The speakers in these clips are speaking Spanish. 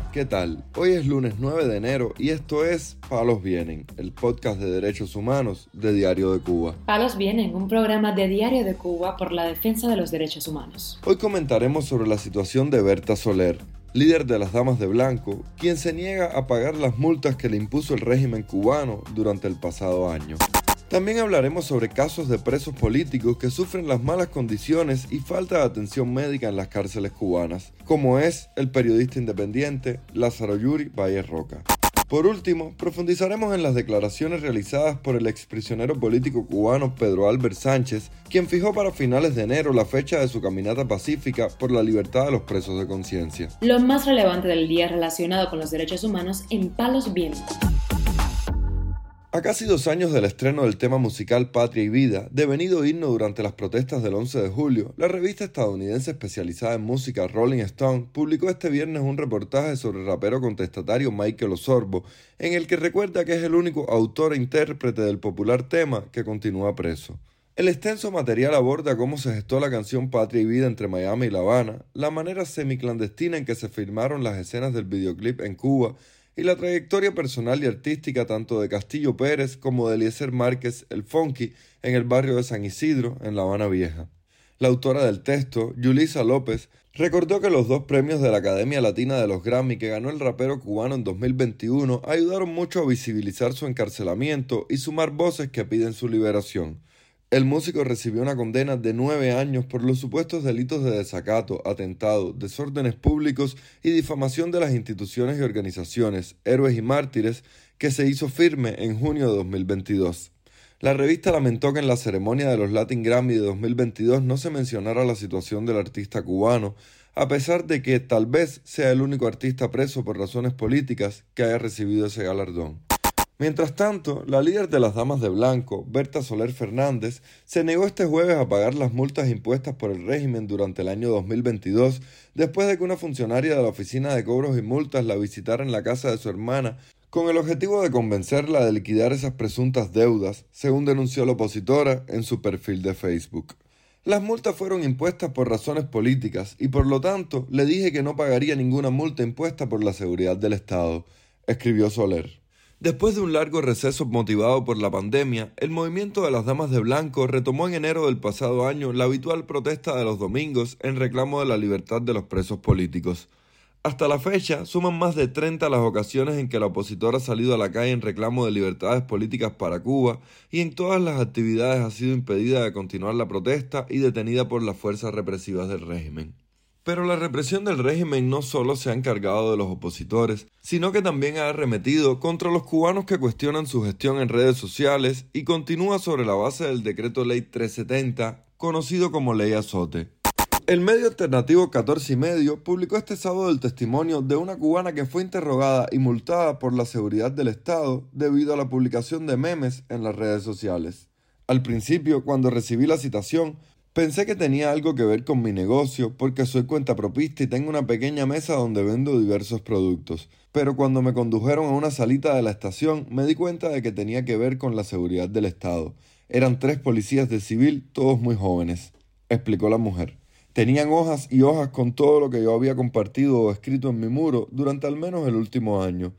Hola, ¿qué tal? Hoy es lunes 9 de enero y esto es Palos Vienen, el podcast de derechos humanos de Diario de Cuba. Palos Vienen, un programa de Diario de Cuba por la defensa de los derechos humanos. Hoy comentaremos sobre la situación de Berta Soler, líder de las Damas de Blanco, quien se niega a pagar las multas que le impuso el régimen cubano durante el pasado año. También hablaremos sobre casos de presos políticos que sufren las malas condiciones y falta de atención médica en las cárceles cubanas, como es el periodista independiente Lázaro Yuri Valle Roca. Por último, profundizaremos en las declaraciones realizadas por el exprisionero político cubano Pedro Albert Sánchez, quien fijó para finales de enero la fecha de su caminata pacífica por la libertad de los presos de conciencia. Lo más relevante del día relacionado con los derechos humanos en Palos Vientos. A casi dos años del estreno del tema musical Patria y Vida, devenido himno durante las protestas del 11 de julio, la revista estadounidense especializada en música Rolling Stone publicó este viernes un reportaje sobre el rapero contestatario Michael Osorbo, en el que recuerda que es el único autor e intérprete del popular tema que continúa preso. El extenso material aborda cómo se gestó la canción Patria y Vida entre Miami y La Habana, la manera semiclandestina en que se filmaron las escenas del videoclip en Cuba, y la trayectoria personal y artística tanto de Castillo Pérez como de Eliezer Márquez el Funky en el barrio de San Isidro, en La Habana Vieja. La autora del texto, Yulisa López, recordó que los dos premios de la Academia Latina de los Grammy que ganó el rapero cubano en 2021 ayudaron mucho a visibilizar su encarcelamiento y sumar voces que piden su liberación. El músico recibió una condena de nueve años por los supuestos delitos de desacato, atentado, desórdenes públicos y difamación de las instituciones y organizaciones, héroes y mártires, que se hizo firme en junio de 2022. La revista lamentó que en la ceremonia de los Latin Grammy de 2022 no se mencionara la situación del artista cubano, a pesar de que tal vez sea el único artista preso por razones políticas que haya recibido ese galardón. Mientras tanto, la líder de las Damas de Blanco, Berta Soler Fernández, se negó este jueves a pagar las multas impuestas por el régimen durante el año 2022, después de que una funcionaria de la Oficina de Cobros y Multas la visitara en la casa de su hermana con el objetivo de convencerla de liquidar esas presuntas deudas, según denunció la opositora en su perfil de Facebook. Las multas fueron impuestas por razones políticas y por lo tanto le dije que no pagaría ninguna multa impuesta por la seguridad del Estado, escribió Soler. Después de un largo receso motivado por la pandemia, el movimiento de las Damas de Blanco retomó en enero del pasado año la habitual protesta de los domingos en reclamo de la libertad de los presos políticos. Hasta la fecha, suman más de 30 las ocasiones en que la opositora ha salido a la calle en reclamo de libertades políticas para Cuba y en todas las actividades ha sido impedida de continuar la protesta y detenida por las fuerzas represivas del régimen. Pero la represión del régimen no solo se ha encargado de los opositores, sino que también ha arremetido contra los cubanos que cuestionan su gestión en redes sociales y continúa sobre la base del decreto ley 370, conocido como ley azote. El medio alternativo 14 y medio publicó este sábado el testimonio de una cubana que fue interrogada y multada por la seguridad del Estado debido a la publicación de memes en las redes sociales. Al principio, cuando recibí la citación, Pensé que tenía algo que ver con mi negocio porque soy cuenta propista y tengo una pequeña mesa donde vendo diversos productos. Pero cuando me condujeron a una salita de la estación me di cuenta de que tenía que ver con la seguridad del Estado. Eran tres policías de civil, todos muy jóvenes, explicó la mujer. Tenían hojas y hojas con todo lo que yo había compartido o escrito en mi muro durante al menos el último año.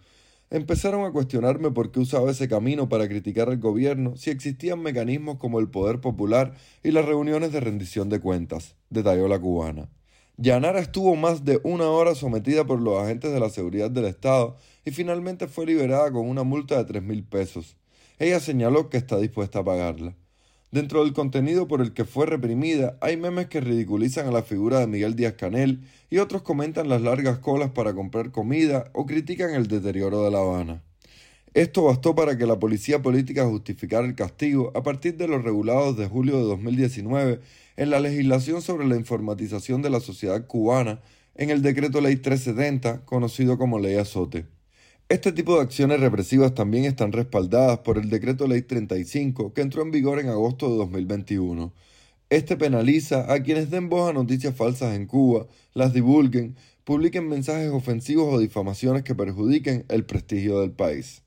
Empezaron a cuestionarme por qué usaba ese camino para criticar al gobierno si existían mecanismos como el poder popular y las reuniones de rendición de cuentas, detalló la cubana. Yanara estuvo más de una hora sometida por los agentes de la seguridad del Estado y finalmente fue liberada con una multa de tres mil pesos. Ella señaló que está dispuesta a pagarla. Dentro del contenido por el que fue reprimida, hay memes que ridiculizan a la figura de Miguel Díaz Canel y otros comentan las largas colas para comprar comida o critican el deterioro de La Habana. Esto bastó para que la policía política justificara el castigo a partir de los regulados de julio de 2019 en la legislación sobre la informatización de la sociedad cubana en el decreto ley 370, conocido como ley azote. Este tipo de acciones represivas también están respaldadas por el Decreto Ley 35 que entró en vigor en agosto de 2021. Este penaliza a quienes den voz a noticias falsas en Cuba, las divulguen, publiquen mensajes ofensivos o difamaciones que perjudiquen el prestigio del país.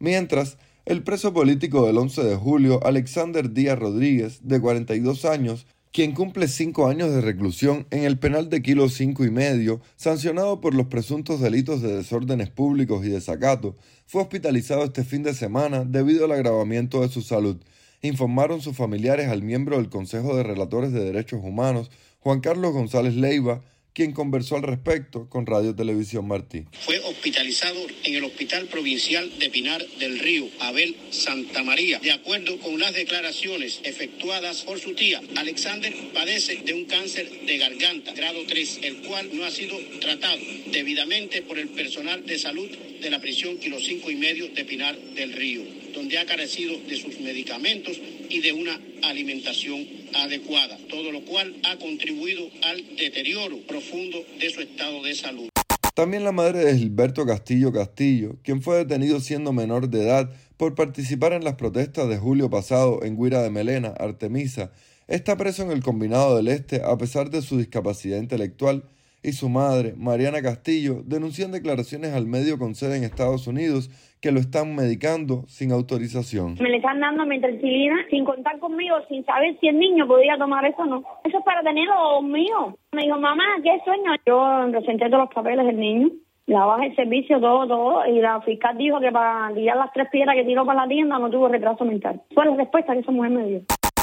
Mientras, el preso político del 11 de julio, Alexander Díaz Rodríguez, de 42 años, quien cumple cinco años de reclusión en el penal de Kilo cinco y medio, sancionado por los presuntos delitos de desórdenes públicos y desacato, fue hospitalizado este fin de semana debido al agravamiento de su salud, informaron sus familiares al miembro del Consejo de Relatores de Derechos Humanos, Juan Carlos González Leiva, quien conversó al respecto con Radio Televisión Martí. Fue hospitalizado en el Hospital Provincial de Pinar del Río, Abel Santa María. De acuerdo con las declaraciones efectuadas por su tía, Alexander padece de un cáncer de garganta, grado 3, el cual no ha sido tratado debidamente por el personal de salud de la prisión Kilo 5 y medio de Pinar del Río, donde ha carecido de sus medicamentos y de una alimentación adecuada, todo lo cual ha contribuido al deterioro profundo de su estado de salud. También la madre de Gilberto Castillo Castillo, quien fue detenido siendo menor de edad por participar en las protestas de julio pasado en Guira de Melena, Artemisa, está preso en el Combinado del Este a pesar de su discapacidad intelectual y su madre, Mariana Castillo, denunció declaraciones al medio con sede en Estados Unidos que lo están medicando sin autorización. Me le están dando metricilina sin contar conmigo, sin saber si el niño podía tomar eso o no. Eso es para tenerlo mío. Me dijo, mamá, ¿qué sueño? Yo presenté todos los papeles del niño, la baja el servicio, todo, todo, y la fiscal dijo que para tirar las tres piedras que tiró para la tienda no tuvo retraso mental. Fue la respuesta que esa mujer me dio.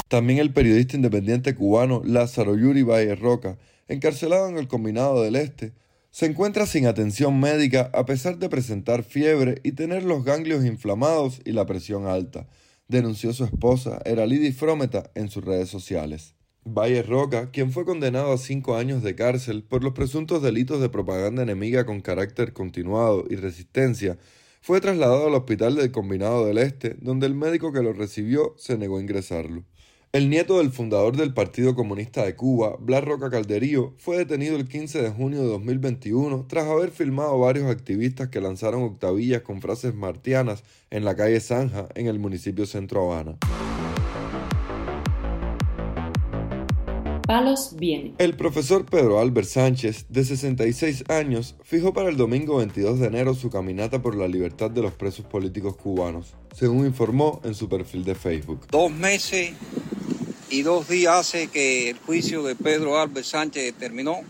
También el periodista independiente cubano Lázaro Yuri Valle Roca encarcelado en el Combinado del Este, se encuentra sin atención médica a pesar de presentar fiebre y tener los ganglios inflamados y la presión alta, denunció su esposa, Eralidi Frometa, en sus redes sociales. Valle Roca, quien fue condenado a cinco años de cárcel por los presuntos delitos de propaganda enemiga con carácter continuado y resistencia, fue trasladado al hospital del Combinado del Este, donde el médico que lo recibió se negó a ingresarlo. El nieto del fundador del Partido Comunista de Cuba, Blas Roca Calderío, fue detenido el 15 de junio de 2021 tras haber filmado varios activistas que lanzaron octavillas con frases martianas en la calle Zanja, en el municipio Centro Habana. Palos viene. El profesor Pedro Albert Sánchez, de 66 años, fijó para el domingo 22 de enero su caminata por la libertad de los presos políticos cubanos, según informó en su perfil de Facebook. Dos meses y dos días hace que el juicio de Pedro Álvarez Sánchez terminó.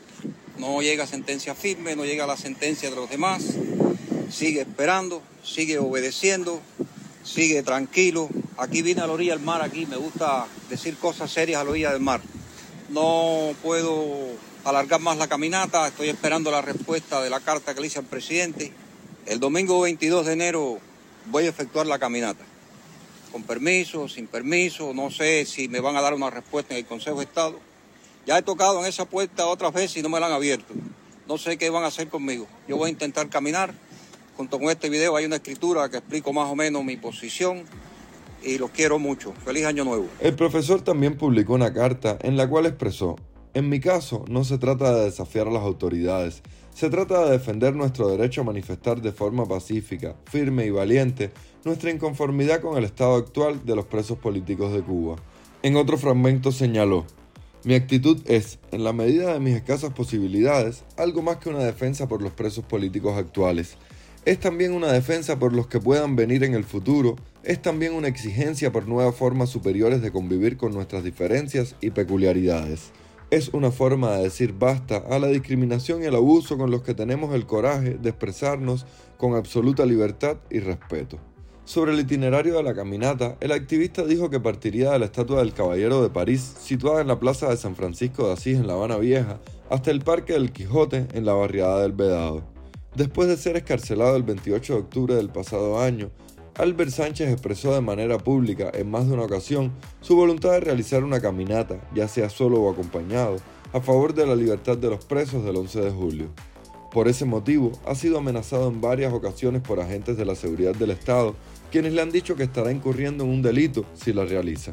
No llega sentencia firme, no llega la sentencia de los demás. Sigue esperando, sigue obedeciendo, sigue tranquilo. Aquí vine a la orilla del mar, aquí me gusta decir cosas serias a la orilla del mar. No puedo alargar más la caminata, estoy esperando la respuesta de la carta que le hice al presidente. El domingo 22 de enero voy a efectuar la caminata con permiso, sin permiso, no sé si me van a dar una respuesta en el Consejo de Estado. Ya he tocado en esa puerta otras veces y no me la han abierto. No sé qué van a hacer conmigo. Yo voy a intentar caminar. Junto con este video hay una escritura que explico más o menos mi posición y los quiero mucho. Feliz año nuevo. El profesor también publicó una carta en la cual expresó, en mi caso no se trata de desafiar a las autoridades, se trata de defender nuestro derecho a manifestar de forma pacífica, firme y valiente nuestra inconformidad con el estado actual de los presos políticos de Cuba. En otro fragmento señaló, mi actitud es, en la medida de mis escasas posibilidades, algo más que una defensa por los presos políticos actuales. Es también una defensa por los que puedan venir en el futuro, es también una exigencia por nuevas formas superiores de convivir con nuestras diferencias y peculiaridades. Es una forma de decir basta a la discriminación y al abuso con los que tenemos el coraje de expresarnos con absoluta libertad y respeto. Sobre el itinerario de la caminata, el activista dijo que partiría de la estatua del Caballero de París, situada en la plaza de San Francisco de Asís en La Habana Vieja, hasta el Parque del Quijote en la barriada del Vedado. Después de ser escarcelado el 28 de octubre del pasado año, Albert Sánchez expresó de manera pública en más de una ocasión su voluntad de realizar una caminata, ya sea solo o acompañado, a favor de la libertad de los presos del 11 de julio. Por ese motivo, ha sido amenazado en varias ocasiones por agentes de la seguridad del Estado quienes le han dicho que estará incurriendo en un delito si la realiza.